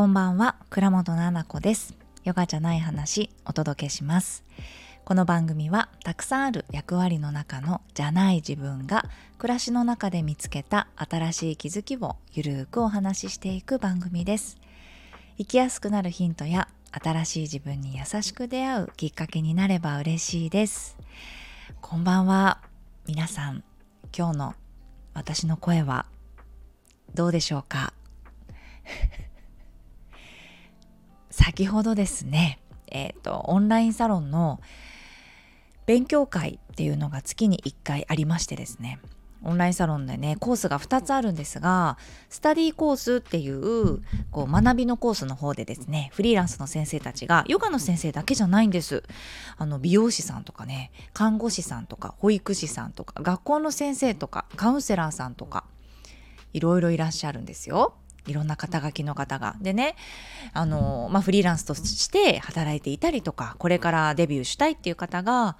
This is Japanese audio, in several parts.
こんばんは。倉本々子です。ヨガじゃない話お届けします。この番組はたくさんある役割の中のじゃない自分が暮らしの中で見つけた新しい気づきをゆるーくお話ししていく番組です。生きやすくなるヒントや新しい自分に優しく出会うきっかけになれば嬉しいです。こんばんは。皆さん今日の私の声はどうでしょうか？先ほどですね、えっ、ー、と、オンラインサロンの勉強会っていうのが月に1回ありましてですね、オンラインサロンでね、コースが2つあるんですが、スタディコースっていう、こう、学びのコースの方でですね、フリーランスの先生たちが、ヨガの先生だけじゃないんです。あの、美容師さんとかね、看護師さんとか、保育士さんとか、学校の先生とか、カウンセラーさんとか、いろいろいらっしゃるんですよ。いろんな肩書きの方が。でね、あの、まあ、フリーランスとして働いていたりとか、これからデビューしたいっていう方が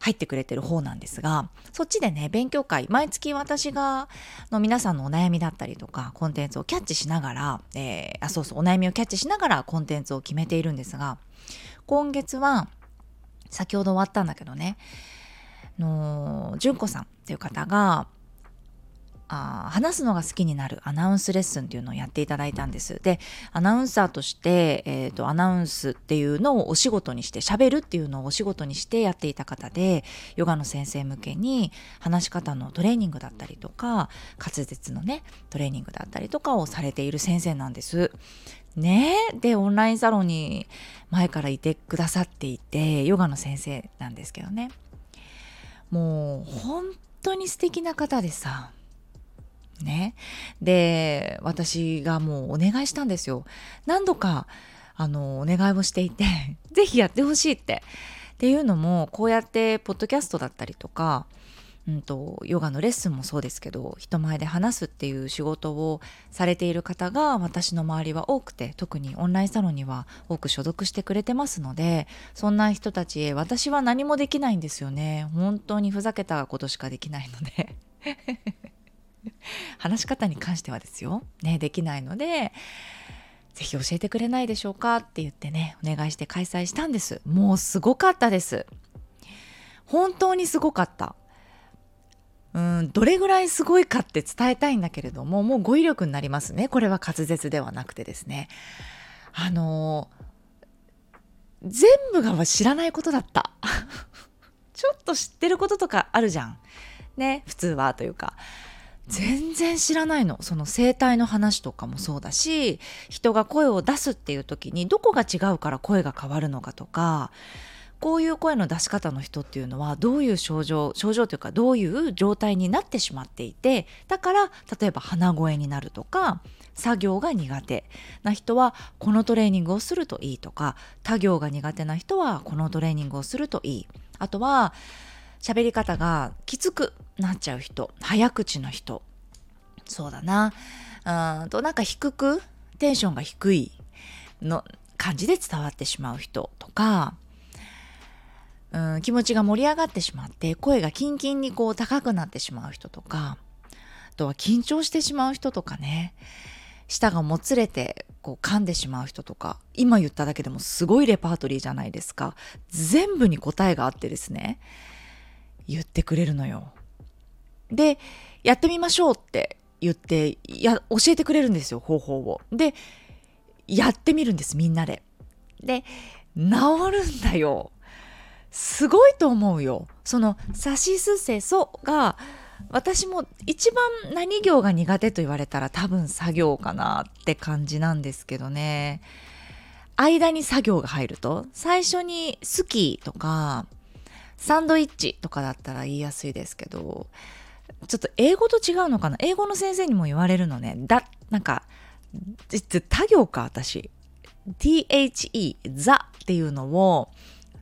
入ってくれてる方なんですが、そっちでね、勉強会、毎月私が、の皆さんのお悩みだったりとか、コンテンツをキャッチしながら、えー、あ、そうそう、お悩みをキャッチしながらコンテンツを決めているんですが、今月は、先ほど終わったんだけどね、の、純子さんっていう方が、あ話すのが好きになるアナウンスレッスンっていうのをやっていただいたんです。で、アナウンサーとして、え、ー、と、アナウンスっていうのをお仕事にして、喋るっていうのをお仕事にしてやっていた方で、ヨガの先生向けに話し方のトレーニングだったりとか、滑舌のね、トレーニングだったりとかをされている先生なんです。ね？で、オンラインサロンに前からいてくださっていて、ヨガの先生なんですけどね。もう、本当に素敵な方でさ、ね。で、私がもうお願いしたんですよ。何度か、あの、お願いをしていて、ぜひやってほしいって。っていうのも、こうやって、ポッドキャストだったりとか、うんと、ヨガのレッスンもそうですけど、人前で話すっていう仕事をされている方が私の周りは多くて、特にオンラインサロンには多く所属してくれてますので、そんな人たちへ私は何もできないんですよね。本当にふざけたことしかできないので。話し方に関してはですよ、ね、できないので、ぜひ教えてくれないでしょうかって言ってね、お願いして開催したんです。もうすごかったです。本当にすごかった。うん、どれぐらいすごいかって伝えたいんだけれども、もう語彙力になりますね。これは滑舌ではなくてですね。あの全部が知らないことだった。ちょっと知ってることとかあるじゃん。ね、普通はというか。全然知らないの。その声帯の話とかもそうだし、人が声を出すっていう時にどこが違うから声が変わるのかとか、こういう声の出し方の人っていうのはどういう症状、症状というかどういう状態になってしまっていて、だから例えば鼻声になるとか、作業が苦手な人はこのトレーニングをするといいとか、他行が苦手な人はこのトレーニングをするといい。あとは、喋り方がきつくなっちゃう人早口の人。そうだな。うんとなんか低くテンションが低いの感じで伝わってしまう人とかうん気持ちが盛り上がってしまって声がキンキンにこう高くなってしまう人とかあとは緊張してしまう人とかね。舌がもつれてこう噛んでしまう人とか今言っただけでもすごいレパートリーじゃないですか。全部に答えがあってですね。言ってくれるのよ。で、やってみましょうって言って、や、教えてくれるんですよ、方法を。で、やってみるんです、みんなで。で、治るんだよ。すごいと思うよ。その、さしすせそが、私も一番何行が苦手と言われたら多分作業かなって感じなんですけどね。間に作業が入ると、最初に好きとか、サンドイッチとかだったら言いやすいですけど、ちょっと英語と違うのかな？英語の先生にも言われるのね。だ、なんか、他行か、私。the, ザっていうのを、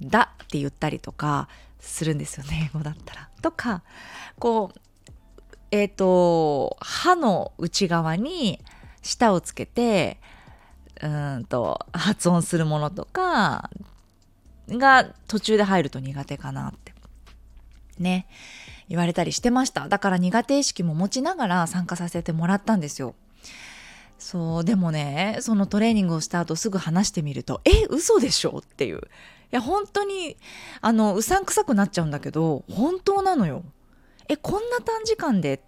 だって言ったりとかするんですよね、英語だったら。とか、こう、えっ、ー、と、歯の内側に舌をつけて、うんと、発音するものとか、が途中で入ると苦手かなって。ね。言われたりしてました。だから苦手意識も持ちながら参加させてもらったんですよ。そうでもねそのトレーニングをした後すぐ話してみると「え嘘でしょ?」っていういや本当にあのうさんくさくなっちゃうんだけど本当なのよ。えこんな短時間でっ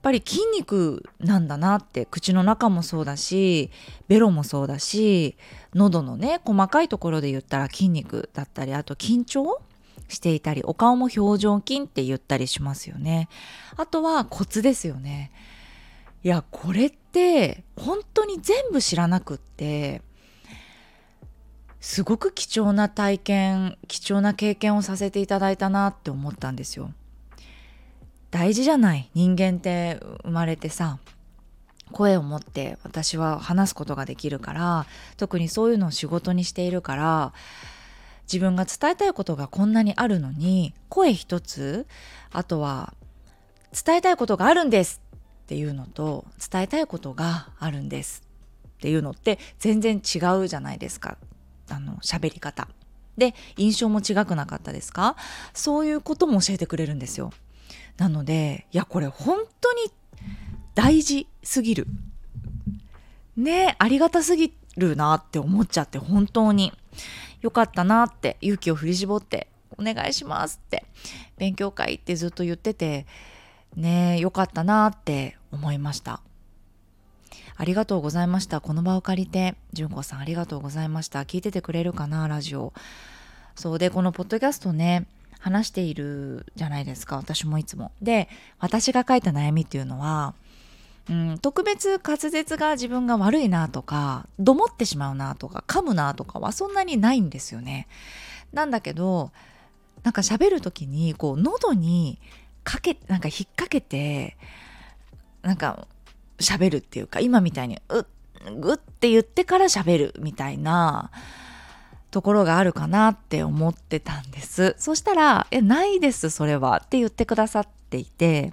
っぱり筋肉なんだなって口の中もそうだしベロもそうだし喉のね細かいところで言ったら筋肉だったりあと緊張していたりお顔も表情筋って言ったりしますよね。あとはコツですよね。いやこれって本当に全部知らなくってすごく貴重な体験貴重な経験をさせていただいたなって思ったんですよ。大事じゃない？人間って生まれてさ声を持って私は話すことができるから特にそういうのを仕事にしているから自分が伝えたいことがこんなにあるのに声一つあとは伝えたいことがあるんですっていうのと伝えたいことがあるんですっていうのって全然違うじゃないですか。あの喋り方。で印象も違くなかったですか？そういうことも教えてくれるんですよ。なのでいやこれ本当に大事すぎる。ねありがたすぎるなって思っちゃって本当に。よかったなって勇気を振り絞ってお願いしますって勉強会ってずっと言っててねよかったなって思いました。ありがとうございました。この場を借りて純子さんありがとうございました。聞いててくれるかなラジオ。そうでこのポッドキャストね話しているじゃないですか私もいつもで私が書いた悩みっていうのはうん、特別滑舌が自分が悪いなとかどもってしまうなとか噛むなとかはそんなにないんですよね。なんだけどなんか喋る時にこう喉にかけなんか引っ掛けてなんか喋るっていうか今みたいにうっぐって言ってから喋るみたいなところがあるかなって思ってたんです。そしたら「えないですそれは」って言ってくださっていて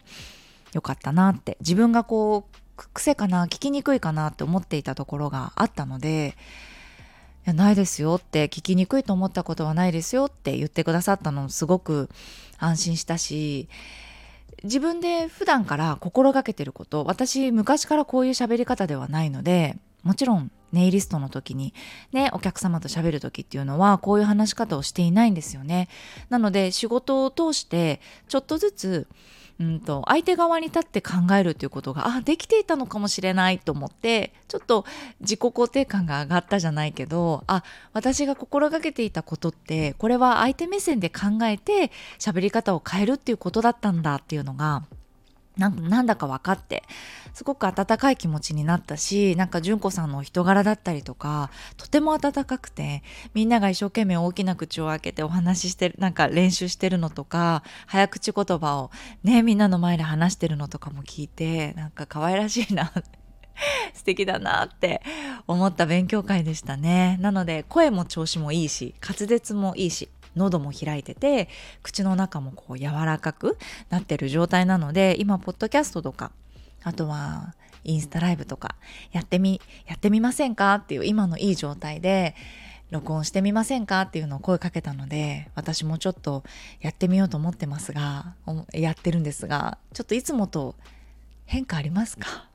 よかったなって。自分がこう癖かな聞きにくいかなって思っていたところがあったので「いやないですよ」って。聞きにくいと思ったことはないですよって言ってくださったのすごく安心したし自分で普段から心がけてること私昔からこういう喋り方ではないのでもちろんネイリストの時にねお客様と喋る時っていうのはこういう話し方をしていないんですよね。なので仕事を通してちょっとずつうんと相手側に立って考えるということがあできていたのかもしれないと思ってちょっと自己肯定感が上がったじゃないけどあ私が心がけていたことってこれは相手目線で考えて喋り方を変えるっていうことだったんだっていうのがなんだか分かってすごく温かい気持ちになったしなんか純子さんのお人柄だったりとかとても温かくてみんなが一生懸命大きな口を開けてお話ししてるなんか練習してるのとか早口言葉をねみんなの前で話してるのとかも聞いてなんか可愛らしいな 素敵だなって思った勉強会でしたね。なので声も調子もいいし滑舌もいいし喉も開いてて口の中もこう柔らかくなってる状態なので今ポッドキャストとかあとはインスタライブとかやってみやってみませんか？っていう今のいい状態で録音してみませんか？っていうのを声かけたので私もちょっとやってみようと思ってますがやってるんですがちょっといつもと変化ありますか？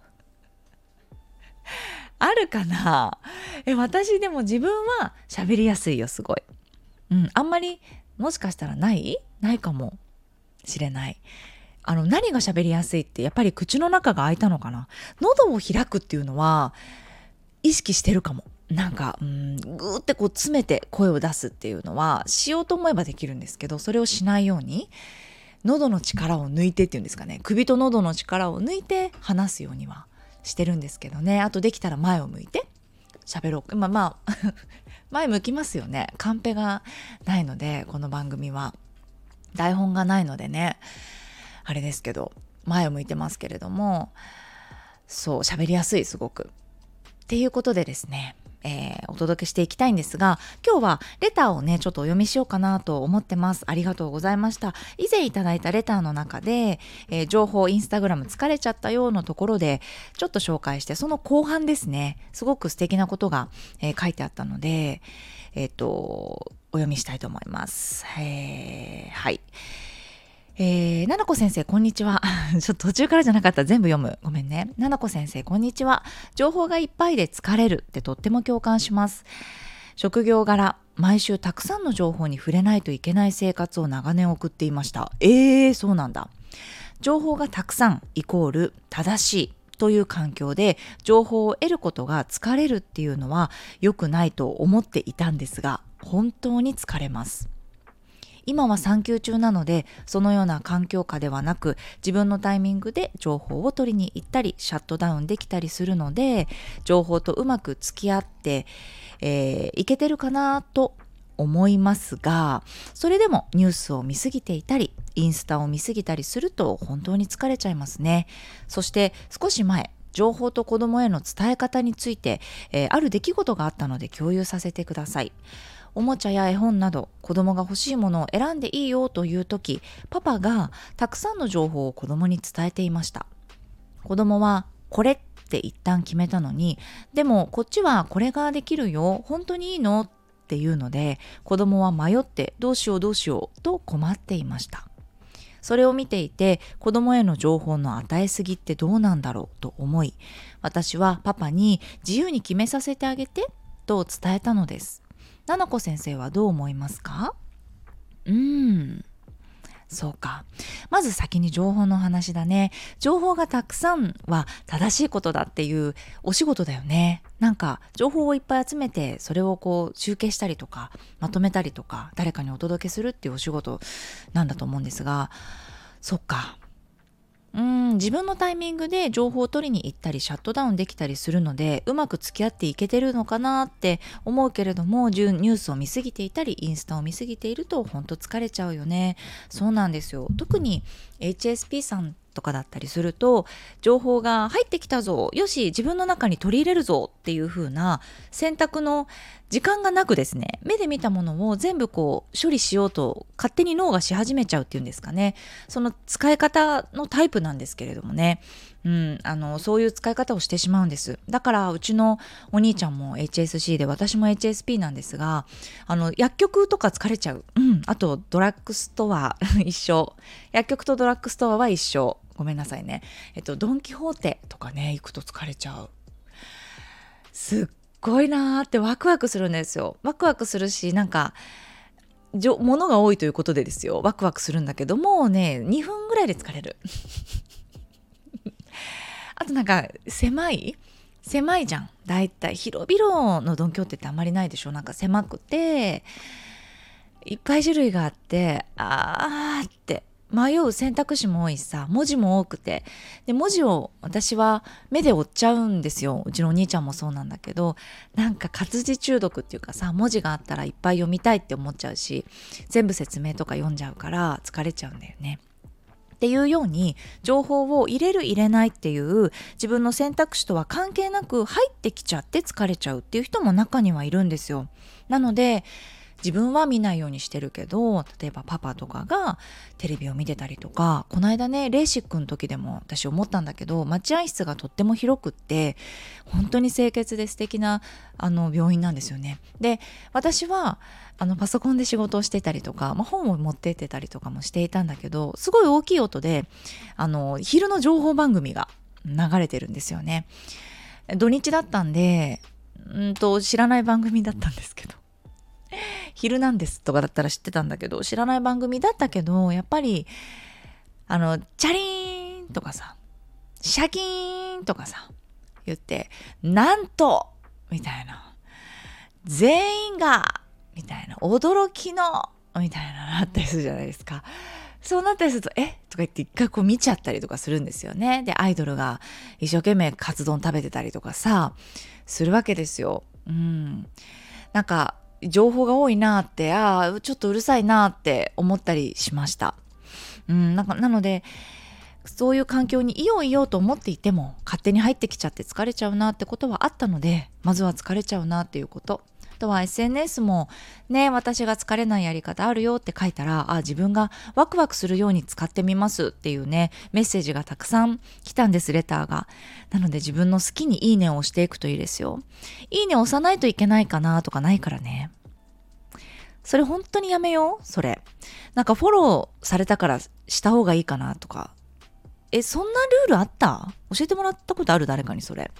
あるかな？え私でも自分は喋りやすいよすごい。うん、あんまりもしかしたらない？ないかも。しれない。あの何が喋りやすいってやっぱり口の中が開いたのかな？喉を開くっていうのは意識してるかも。なんかうんグーってこう詰めて声を出すっていうのはしようと思えばできるんですけどそれをしないように喉の力を抜いてっていうんですかね。首と喉の力を抜いて話すようにはしてるんですけどね。あとできたら前を向いて喋ろう。まあまあ前向きますよね。カンペがないのでこの番組は。台本がないのでね。あれですけど前を向いてますけれどもそう喋りやすいすごく。っていうことでですねえー、お届けしていきたいんですが今日はレターをねちょっとお読みしようかなと思ってます。ありがとうございました。以前いただいたレターの中で、えー、情報インスタグラム疲れちゃったようなところでちょっと紹介してその後半ですね。すごく素敵なことが、えー、書いてあったのでえっ、とお読みしたいと思います、えはい。えー、ななこ先生、こんにちは。ちょっと途中からじゃなかった。全部読む。ごめんね。ななこ先生、こんにちは。情報がいっぱいで疲れるってとっても共感します。職業柄、毎週たくさんの情報に触れないといけない生活を長年送っていました。えー、そうなんだ。情報がたくさんイコール正しいという環境で情報を得ることが疲れるっていうのは良くないと思っていたんですが、本当に疲れます。今は産休中なのでそのような環境下ではなく自分のタイミングで情報を取りに行ったりシャットダウンできたりするので情報とうまく付き合って、えー、いけてるかなと思いますがそれでもニュースを見すぎていたりインスタを見すぎたりすると本当に疲れちゃいますね。そして少し前情報と子供への伝え方について、えー、ある出来事があったので共有させてください。おもちゃや絵本など子供が欲しいものを選んでいいよという時パパがたくさんの情報を子供に伝えていました。子供はこれって一旦決めたのにでもこっちはこれができるよ本当にいいのっていうので子供は迷ってどうしようどうしようと困っていました。それを見ていて子供への情報の与えすぎってどうなんだろうと思い私はパパに自由に決めさせてあげてと伝えたのです。ななこ先生はどう思いますか？うーん。そうか。まず先に情報の話だね。情報がたくさんは正しいことだっていうお仕事だよね。なんか情報をいっぱい集めてそれをこう集計したりとかまとめたりとか誰かにお届けするっていうお仕事なんだと思うんですが、そっか。うん自分のタイミングで情報を取りに行ったりシャットダウンできたりするのでうまく付き合っていけてるのかなって思うけれどもニュースを見すぎていたりインスタを見すぎていると本当疲れちゃうよね。そうなんですよ。特に HSP さんとかだったりすると情報が入ってきたぞよし自分の中に取り入れるぞっていう風な選択の時間がなくですね目で見たものを全部こう処理しようと勝手に脳がし始めちゃうっていうんですかね。その使い方のタイプなんですけれどもね。うん、あのそういう使い方をしてしまうんです。だからうちのお兄ちゃんも HSC で私も HSP なんですがあの薬局とか疲れちゃう、うん、あとドラッグストア 一緒。薬局とドラッグストアは一緒。ごめんなさいね。えっとドン・キホーテとかね行くと疲れちゃう。すっごいなーってワクワクするんですよ。ワクワクするしなんか物が多いということでですよ。ワクワクするんだけどもうね2分ぐらいで疲れる。あとなんか狭い狭いじゃん。大体。広々のドン・キホーテってあんまりないでしょ。なんか狭くていっぱい種類があってあーって。迷う選択肢も多いしさ。文字も多くて。で文字を私は目で追っちゃうんですよ。うちのお兄ちゃんもそうなんだけど。なんか活字中毒っていうかさ文字があったらいっぱい読みたいって思っちゃうし全部説明とか読んじゃうから疲れちゃうんだよね。っていうように情報を入れる入れないっていう自分の選択肢とは関係なく入ってきちゃって疲れちゃうっていう人も中にはいるんですよ。なので自分は見ないようにしてるけど例えばパパとかがテレビを見てたりとかこの間ねレーシックの時でも私思ったんだけど待合室がとっても広くって本当に清潔で素敵なあの病院なんですよね。で私はあのパソコンで仕事をしてたりとか、まあ、本を持ってってたりとかもしていたんだけどすごい大きい音であの昼の情報番組が流れてるんですよね。土日だったんでうんと知らない番組だったんですけど ヒルナンデスとかだったら知ってたんだけど、知らない番組だったけど、やっぱり、あの、チャリーンとかさ、シャキーンとかさ、言って、なんとみたいな。全員がみたいな。驚きのみたいななったりするじゃないですか。そうなったりすると、え？とか言って一回こう見ちゃったりとかするんですよね。で、アイドルが一生懸命カツ丼食べてたりとかさ、するわけですよ。うん。なんか、情報が多いなってああちょっとうるさいなって思ったりしました。うん、なんかなのでそういう環境にいよういようと思っていても勝手に入ってきちゃって疲れちゃうなってことはあったのでまずは疲れちゃうなっていうこととは SNS もね私が疲れないやり方あるよって書いたらあ自分がワクワクするように使ってみますっていうねメッセージがたくさん来たんですレターがなので自分の好きにいいねを押していくといいですよいいね押さないといけないかなとかないからねそれ本当にやめよう？それ。なんかフォローされたからした方がいいかなとか。え、そんなルールあった？教えてもらったことある？誰かにそれ。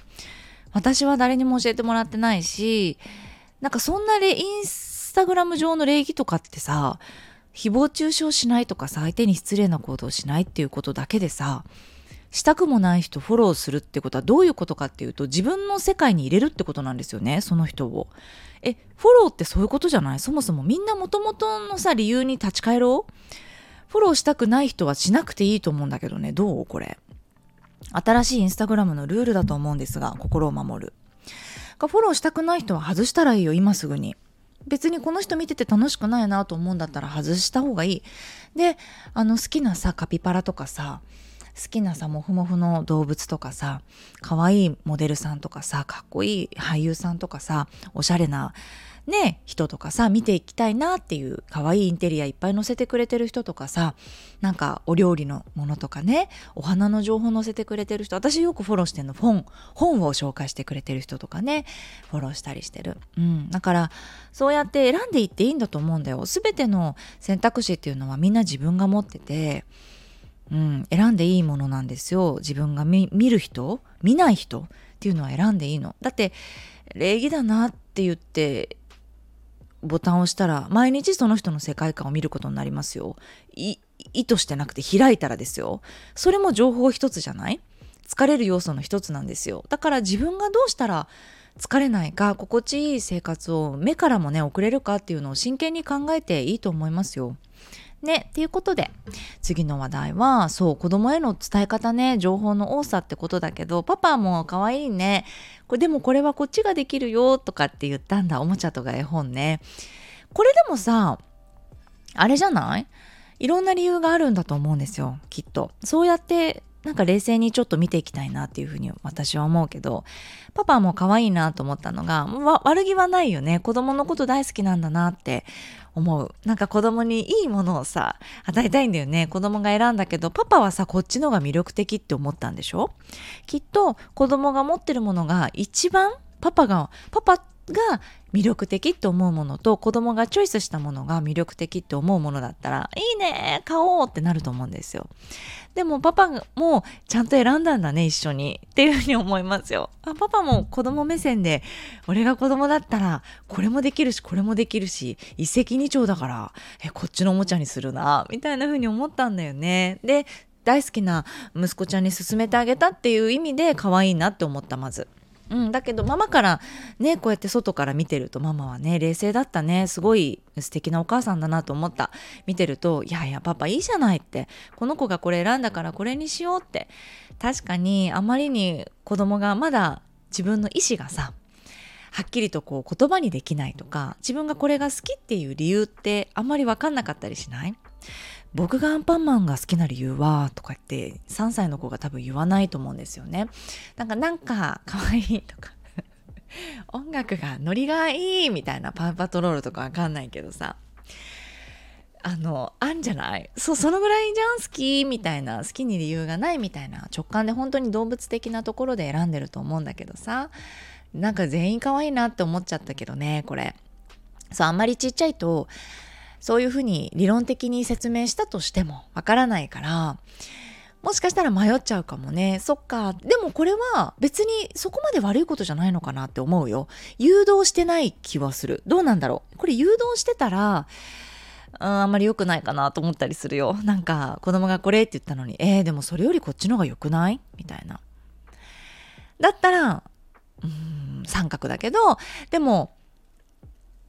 私は誰にも教えてもらってないし、なんかそんなインスタグラム上の礼儀とかってさ、誹謗中傷しないとかさ、相手に失礼な行動しないっていうことだけでさ、したくもない人フォローするってことはどういうことかっていうと自分の世界に入れるってことなんですよねその人を。えフォローってそういうことじゃない？そもそもみんなもともとのさ理由に立ち返ろう？フォローしたくない人はしなくていいと思うんだけどねどう？これ。新しいインスタグラムのルールだと思うんですが心を守る。フォローしたくない人は外したらいいよ今すぐに。別にこの人見てて楽しくないなと思うんだったら外した方がいい。であの好きなさカピパラとかさ好きなさモフモフの動物とかさ可愛いモデルさんとかさかっこいい俳優さんとかさおしゃれなね人とかさ見ていきたいなっていう可愛いインテリアいっぱい載せてくれてる人とかさなんかお料理のものとかねお花の情報載せてくれてる人私よくフォローしてんの。本本を紹介してくれてる人とかねフォローしたりしてる。うん。だからそうやって選んでいっていいんだと思うんだよ。全ての選択肢っていうのはみんな自分が持っててうん、選んでいいものなんですよ。自分が見る人見ない人っていうのは選んでいいの。だって礼儀だなって言ってボタンを押したら毎日その人の世界観を見ることになりますよ。意図してなくて開いたらですよ。それも情報一つじゃない？疲れる要素の一つなんですよ。だから自分がどうしたら疲れないか心地いい生活を目からもね送れるかっていうのを真剣に考えていいと思いますよ。ね、っていうことで次の話題はそう子供への伝え方ね情報の多さってことだけどパパも可愛いね。これでもこれはこっちができるよとかって言ったんだおもちゃとか絵本ね。これでもさあれじゃない？いろんな理由があるんだと思うんですよきっと。そうやってなんか冷静にちょっと見ていきたいなっていうふうに私は思うけどパパも可愛いなと思ったのが悪気はないよね。子供のこと大好きなんだなって思う。なんか子供にいいものをさ与えたいんだよね。子供が選んだけどパパはさこっちのが魅力的って思ったんでしょ？きっと子供が持ってるものが一番パパがパパが魅力的って思うものと子供がチョイスしたものが魅力的って思うものだったらいいね買おうってなると思うんですよ。でもパパもちゃんと選んだんだね一緒に。っていうふうに思いますよ。あパパも子供目線で俺が子供だったらこれもできるしこれもできるし一石二鳥だからえこっちのおもちゃにするなみたいなふうに思ったんだよね。で大好きな息子ちゃんに勧めてあげたっていう意味で可愛いなって思ったまず。うん、だけどママからねこうやって外から見てるとママはね冷静だったねすごい素敵なお母さんだなと思った。見てるといやいやパパいいじゃないって。この子がこれ選んだからこれにしようって。確かにあまりに子供がまだ自分の意思がさはっきりとこう言葉にできないとか自分がこれが好きっていう理由ってあんまり分かんなかったりしない？僕がアンパンマンが好きな理由は？とかって3歳の子が多分言わないと思うんですよね。なんかなんか可愛いとか。音楽がノリがいいみたいなパウパトロールとかわかんないけどさ。あのあんじゃない？そうそのぐらいじゃん好きみたいな好きに理由がないみたいな直感で本当に動物的なところで選んでると思うんだけどさ。なんか全員可愛いなって思っちゃったけどねこれ。そうあんまりちっちゃいとそういうふうに理論的に説明したとしてもわからないからもしかしたら迷っちゃうかもね。そっか。でもこれは別にそこまで悪いことじゃないのかなって思うよ。誘導してない気はする。どうなんだろう。これ誘導してたら、うん、あんまり良くないかなと思ったりするよ。なんか子供がこれって言ったのに、えー、でもそれよりこっちの方が良くない？みたいな。だったら、うん、三角だけど、でも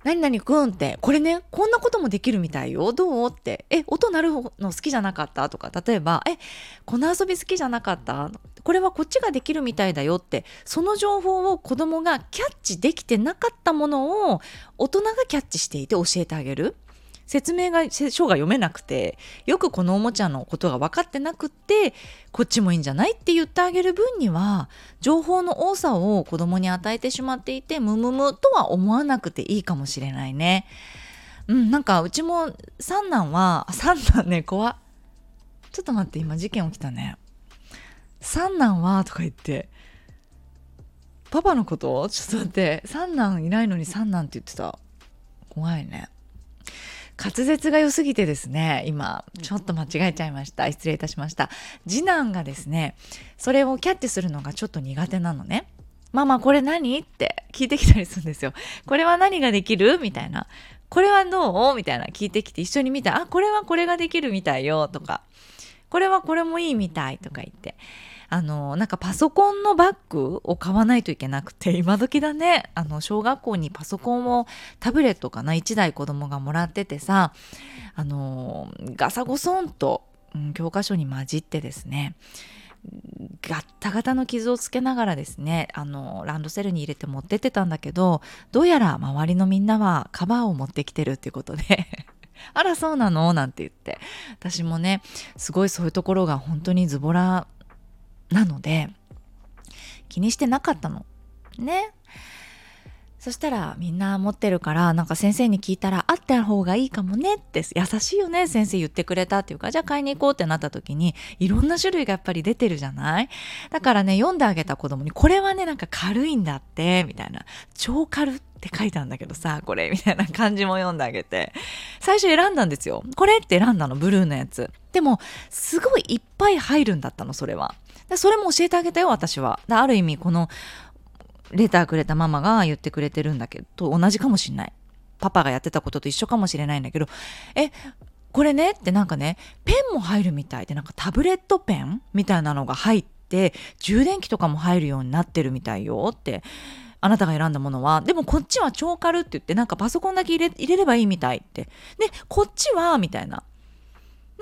何々くんって、これね、こんなこともできるみたいよ。どうって。え、音鳴るの好きじゃなかった？とか、例えば、え、この遊び好きじゃなかった？これはこっちができるみたいだよって、その情報を子供がキャッチできてなかったものを大人がキャッチしていて教えてあげる。説明が書が読めなくてよくこのおもちゃのことが分かってなくってこっちもいいんじゃないって言ってあげる分には情報の多さを子供に与えてしまっていてムムムとは思わなくていいかもしれないね。うん、なんかうちも三男は三男ね怖ちょっと待って今事件起きたね。三男はとか言ってパパのこと？ちょっと待って三男いないのに三男って言ってた怖いね。滑舌が良すぎてですね今ちょっと間違えちゃいました。失礼いたしました。次男がですねそれをキャッチするのがちょっと苦手なのね。ママこれ何？って聞いてきたりするんですよ。これは何ができる？みたいな。これはどう？みたいな聞いてきて一緒に見たあこれはこれができるみたいよ。とか。これはこれもいいみたい。とか言ってあのなんかパソコンのバッグを買わないといけなくて 今時だね。あの小学校にパソコンをタブレットかな？1台子供がもらっててさあのガサゴソンと、うん、教科書に混じってですねガッタガタの傷をつけながらですねあのランドセルに入れて持ってってたんだけどどうやら周りのみんなはカバーを持ってきてるっていうことで あらそうなの？なんて言って。私もねすごいそういうところが本当にズボラなので気にしてなかったの。ね。そしたらみんな持ってるからなんか先生に聞いたらあった方がいいかもね。って優しいよね先生言ってくれたっていうか。じゃあ買いに行こうってなった時にいろんな種類がやっぱり出てるじゃない？だからね読んであげた子供にこれはねなんか軽いんだってみたいな。超軽って書いたんだけどさこれみたいな感じも読んであげて。最初選んだんですよ。これって選んだのブルーのやつ。でもすごいいっぱい入るんだったのそれは。それも教えてあげたよ私は。ある意味このレターくれたママが言ってくれてるんだけど同じかもしんない。パパがやってたことと一緒かもしれないんだけどえこれね？ってなんかねペンも入るみたいでなんかタブレットペン？みたいなのが入って充電器とかも入るようになってるみたいよ。ってあなたが選んだものは。でもこっちは超軽って言ってなんかパソコンだけ入れ入れればいいみたいって。でこっちはみたいな。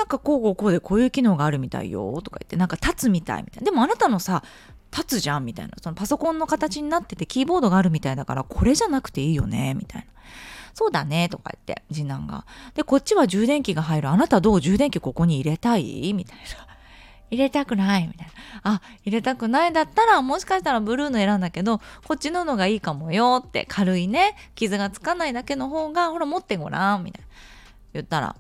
なんかこうこうこうでこういう機能があるみたいよとか言ってなんか立つみたいみたいな。でもあなたのさ立つじゃんみたいな。そのパソコンの形になっててキーボードがあるみたいだからこれじゃなくていいよねみたいな。そうだねとか言って次男が。でこっちは充電器が入る。あなたどう充電器ここに入れたいみたいな。入れたくないみたいな。あ入れたくないだったらもしかしたらブルーの選んだけどこっちののがいいかもよって軽いね傷がつかないだけの方がほら持ってごらんみたいな。言ったら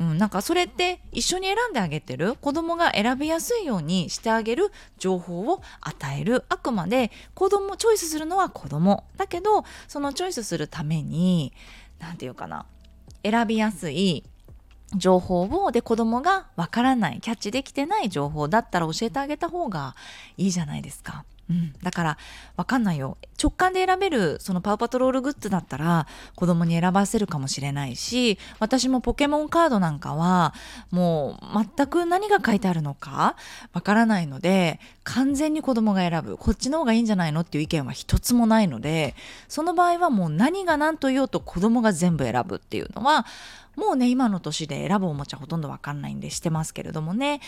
うん、なんかそれって一緒に選んであげてる？子供が選びやすいようにしてあげる情報を与えるあくまで子供チョイスするのは子供だけどそのチョイスするために何て言うかな選びやすい情報をで子供がわからないキャッチできてない情報だったら教えてあげた方がいいじゃないですか。うん、だからわかんないよ。直感で選べるそのパウパトロールグッズだったら子供に選ばせるかもしれないし私もポケモンカードなんかはもう全く何が書いてあるのかわからないので完全に子供が選ぶ。こっちの方がいいんじゃないのっていう意見は一つもないのでその場合はもう何が何と言おうと子供が全部選ぶっていうのはもうね今の年で選ぶおもちゃほとんどわかんないんでしてますけれどもね。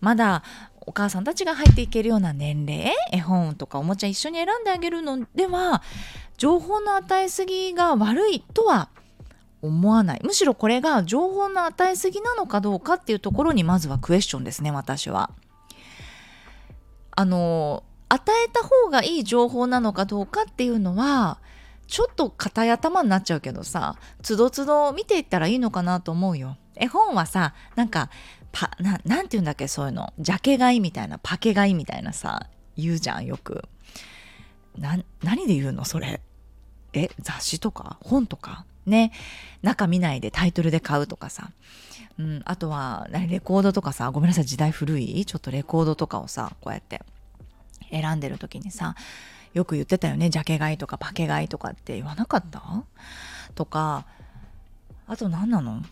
まだお母さんたちが入っていけるような年齢絵本とかおもちゃ一緒に選んであげるのでは情報の与えすぎが悪いとは思わないむしろこれが情報の与えすぎなのかどうかっていうところにまずはクエスチョンですね私は。あの与えた方がいい情報なのかどうかっていうのはちょっと硬い頭になっちゃうけどさつどつど見ていったらいいのかなと思うよ。絵本はさなんかパななんて言うんだっけそういうの。ジャケ買いみたいなパケ買いみたいなさ言うじゃんよく。な何で言うのそれ。え雑誌とか？本とか？ね。中見ないでタイトルで買うとかさ、うん、あとはレコードとかさごめんなさい時代古い？ちょっとレコードとかをさこうやって選んでる時にさよく言ってたよねジャケ買いとかパケ買いとかって言わなかった？とかあと何なの？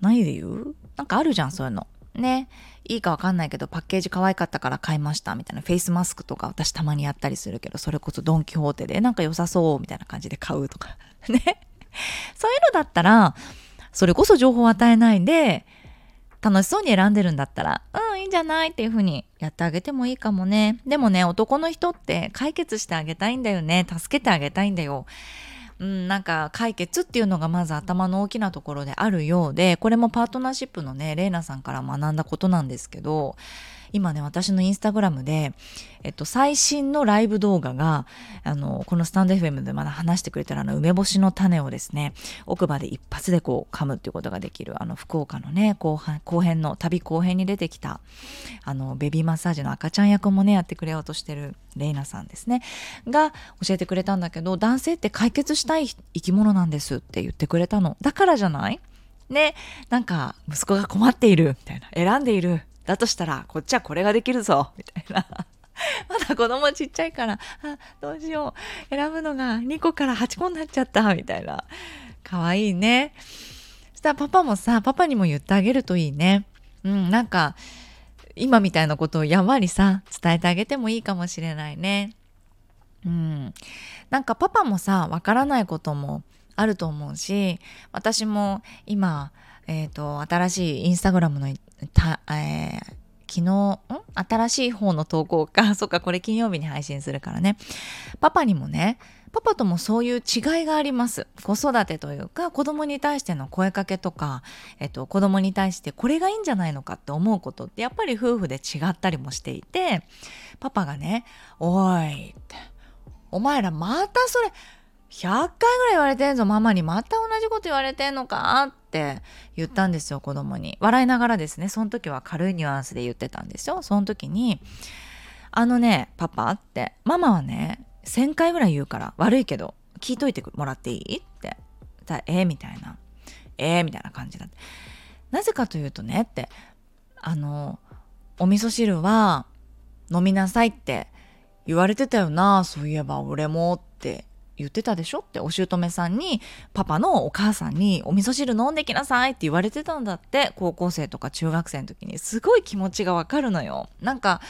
何で言う？なんかあるじゃんそういうの。ねいいかわかんないけどパッケージ可愛かったから買いましたみたいなフェイスマスクとか私たまにやったりするけどそれこそドン・キホーテでなんか良さそうみたいな感じで買うとか。ね。そういうのだったらそれこそ情報を与えないで楽しそうに選んでるんだったらうんいいんじゃないっていう風にやってあげてもいいかもね。でもね男の人って解決してあげたいんだよね。助けてあげたいんだよ。うん、なんか解決っていうのがまず頭の大きなところであるようでこれもパートナーシップのねレイナさんから学んだことなんですけど今ね私のインスタグラムで、えっと、最新のライブ動画があのこのスタンド FM でまだ話してくれたらあの梅干しの種をですね奥歯で一発でこう噛むっていうことができるあの福岡のね後半後編の旅後編に出てきたあのベビーマッサージの赤ちゃん役もねやってくれようとしてるレイナさんですね。が教えてくれたんだけど男性って解決したい生き物なんですって言ってくれたの。だからじゃない？ねなんか息子が困っているみたいな。選んでいる。だとしたらこっちはこれができるぞ。みたいな。まだ子供ちっちゃいからあどうしよう。選ぶのが2個から8個になっちゃった。みたいな。可愛いいね。そしたらパパもさパパにも言ってあげるといいね。うんなんか今みたいなことをやんわりさ伝えてあげてもいいかもしれないね。うん。なんかパパもさわからないこともあると思うし私も今えっ、ー、と新しいインスタグラムのた、えー、昨日、新しい方の投稿か。そっか、これ金曜日に配信するからね。パパにもね、パパともそういう違いがあります。子育てというか、子供に対しての声かけとか、えっと、子供に対してこれがいいんじゃないのかって思うことって、やっぱり夫婦で違ったりもしていて、パパがね、おいって、お前らまたそれ、100回ぐらい言われてんぞママにまた同じこと言われてんのか？っって言ったんですよ子供に。笑いながらですねその時は軽いニュアンスで言ってたんですよ。その時に「あのねパパ」って「ママはね1,000回ぐらい言うから悪いけど聞いといてもらっていい?」って「えー、みたいな「えー、みたいな感じだってなぜかというとねってあのお味噌汁は飲みなさいって言われてたよなそういえば俺もって。言ってたでしょ？ってお姑さんにパパのお母さんにお味噌汁飲んできなさいって言われてたんだって高校生とか中学生の時に。すごい気持ちがわかるのよ。なんか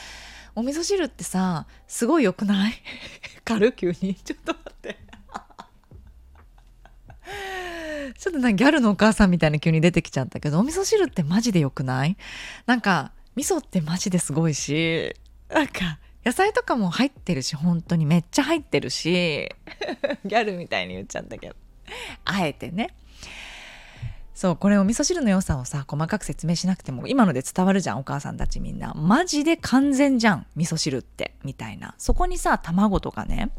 お味噌汁ってさすごい良くない？軽急に。ちょっと待って。ちょっとなギャルのお母さんみたいな急に出てきちゃったけどお味噌汁ってマジで良くない？なんか味噌ってマジですごいしなんか野菜とかも入ってるし本当にめっちゃ入ってるし ギャルみたいに言っちゃったけど。あえてね。そうこれお味噌汁の良さをさ細かく説明しなくても今ので伝わるじゃんお母さんたちみんな。マジで完全じゃん味噌汁ってみたいな。そこにさ卵とかね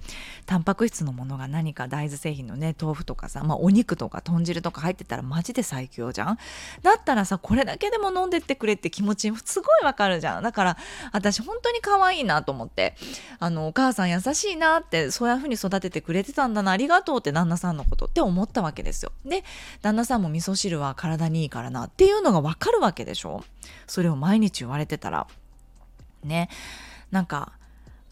タンパク質のものが何か大豆製品のね豆腐とかさ、まあ、お肉とか豚汁とか入ってたらマジで最強じゃん。だったらさこれだけでも飲んでってくれって気持ちすごいわかるじゃん。だから私本当に可愛いなと思って。あのお母さん優しいなってそういう風に育ててくれてたんだな。ありがとうって旦那さんのことって思ったわけですよ。で旦那さんも味噌汁は体にいいからなっていうのがわかるわけでしょ？それを毎日言われてたら。ね。なんか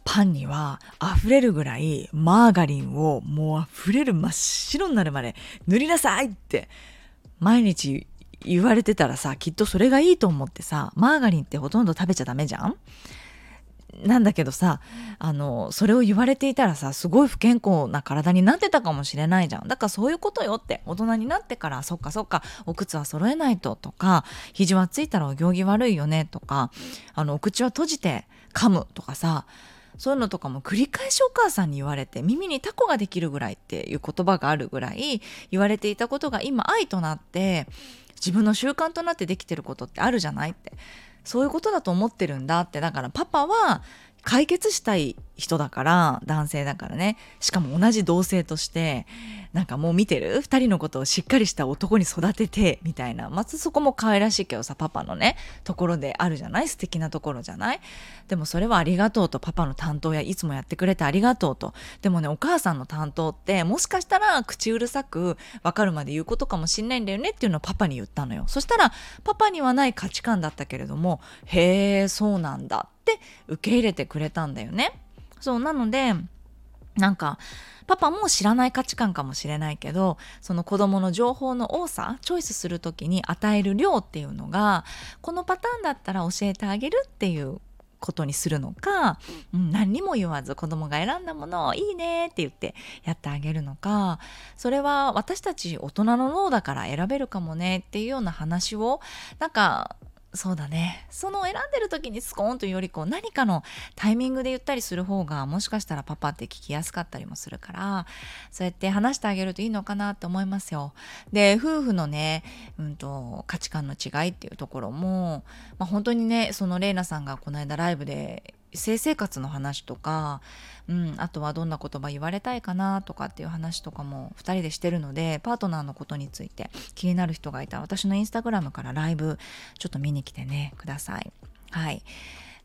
パンには溢れるぐらいマーガリンをもう溢れる真っ白になるまで塗りなさいって毎日言われてたらさきっとそれがいいと思ってさマーガリンってほとんど食べちゃダメじゃん？なんだけどさあのそれを言われていたらさすごい不健康な体になってたかもしれないじゃん。だからそういうことよって大人になってからそっかそっかお靴は揃えないととか肘はついたらお行儀悪いよねとかあのお口は閉じて噛むとかさそういうのとかも繰り返しお母さんに言われて耳にタコができるぐらいっていう言葉があるぐらい言われていたことが今愛となって自分の習慣となってできてることってあるじゃないって。そういうことだと思ってるんだって。だからパパは解決したい人だから男性だからね。しかも同じ同性としてなんかもう見てる？2人のことをしっかりした男に育ててみたいな。まずそこも可愛らしいけどさパパのねところであるじゃない？素敵なところじゃない？でもそれはありがとうとパパの担当やいつもやってくれてありがとうと。でもねお母さんの担当ってもしかしたら口うるさく分かるまで言うことかもしんないんだよね？っていうのをパパに言ったのよ。そしたらパパにはない価値観だったけれどもへえそうなんだ。って受け入れてくれたんだよね。そうなのでなんかパパも知らない価値観かもしれないけどその子どもの情報の多さチョイスする時に与える量っていうのがこのパターンだったら教えてあげるっていうことにするのか、うん、何にも言わず子供が選んだものをいいねって言ってやってあげるのかそれは私たち大人の脳だから選べるかもねっていうような話をなんかそうだねその選んでる時にスコーンというよりこう何かのタイミングで言ったりする方がもしかしたらパパって聞きやすかったりもするからそうやって話してあげるといいのかなって思いますよ。で夫婦のね、うんと、価値観の違いっていうところも、まあ、本当にねそのレイナさんがこの間ライブで性生活の話とか、うん、あとはどんな言葉言われたいかなとかっていう話とかも2人でしてるのでパートナーのことについて気になる人がいたら私のインスタグラムからライブちょっと見に来てねください。はい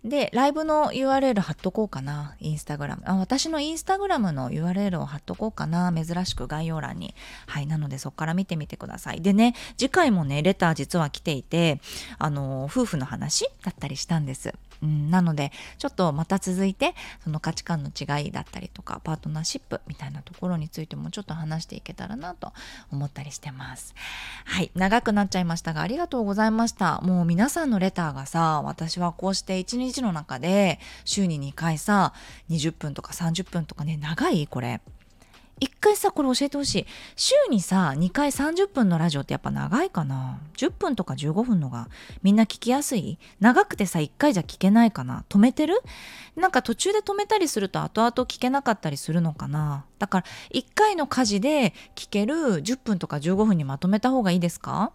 で、ライブの URL 貼っとこうかな。インスタグラム。あ私のインスタグラムの URL を貼っとこうかな。珍しく概要欄に。はい。なのでそこから見てみてください。でね、次回もね、レター実は来ていて、あの、夫婦の話だったりしたんです。うん、なので、ちょっとまた続いて、その価値観の違いだったりとか、パートナーシップみたいなところについてもちょっと話していけたらなと思ったりしてます。はい。長くなっちゃいましたが、ありがとうございました。もう皆さんのレターがさ、私はこうして一日の中で週に2回さ20分とか30分とかね長いこれ一回さこれ教えてほしい。週にさ2回30分のラジオってやっぱ長いかな。10分とか15分のがみんな聞きやすい？長くてさ1回じゃ聞けないかな。止めてる？なんか途中で止めたりすると後々聞けなかったりするのかな。だから1回の家事で聞ける？10分とか15分にまとめた方がいいですか？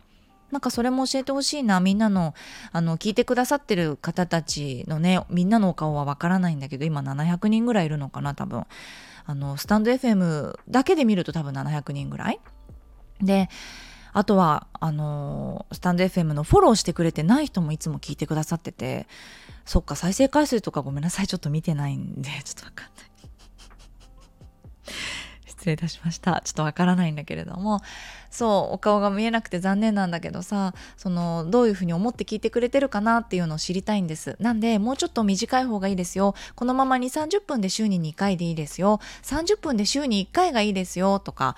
なんかそれも教えてほしいな。みんなの、あの、聞いてくださってる方たちのね、みんなのお顔はわからないんだけど、今700人ぐらいいるのかな、多分。あの、スタンド FM だけで見ると多分700人ぐらい。で、あとは、あの、スタンド FM のフォローしてくれてない人もいつも聞いてくださってて、そっか、再生回数とかごめんなさい、ちょっと見てないんで、ちょっと分かんない。失礼いたしました。ちょっとわからないんだけれども、そう、お顔が見えなくて残念なんだけどさ、その、どういうふうに思って聞いてくれてるかなっていうのを知りたいんです。なんで、もうちょっと短い方がいいですよ。このまま2、30分で週に2回でいいですよ。30分で週に1回がいいですよ。とか、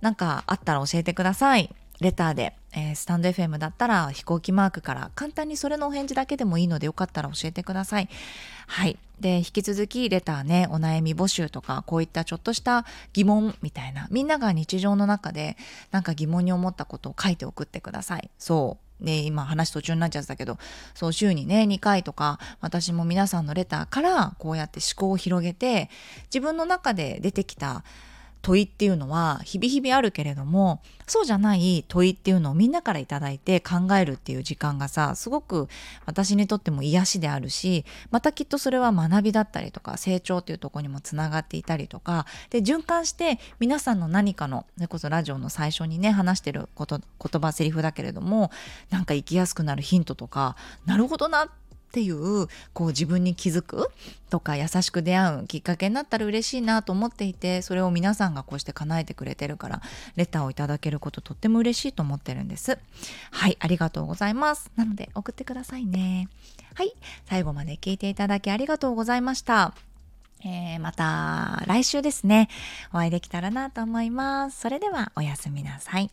なんかあったら教えてください。レターで、えー、スタンド FM だったら飛行機マークから簡単にそれのお返事だけでもいいのでよかったら教えてください。はい。で、引き続きレターね、お悩み募集とか、こういったちょっとした疑問みたいな、みんなが日常の中でなんか疑問に思ったことを書いて送ってください。そう。で、今話途中になっちゃったけど、そう週にね、2回とか、私も皆さんのレターからこうやって思考を広げて、自分の中で出てきた問いっていうのは日々日々あるけれどもそうじゃない問いっていうのをみんなから頂いて考えるっていう時間がさすごく私にとっても癒しであるしまたきっとそれは学びだったりとか成長っていうとこにもつながっていたりとかで循環して皆さんの何かのそれこそラジオの最初にね話してること言葉セリフだけれどもなんか生きやすくなるヒントとかなるほどなってっていうこう自分に気づくとか優しく出会うきっかけになったら嬉しいなと思っていてそれを皆さんがこうして叶えてくれてるからレターをいただけることとっても嬉しいと思ってるんです。はいありがとうございます。なので送ってくださいね。はい最後まで聞いていただきありがとうございました。えー、また来週ですね。お会いできたらなと思います。それではおやすみなさい。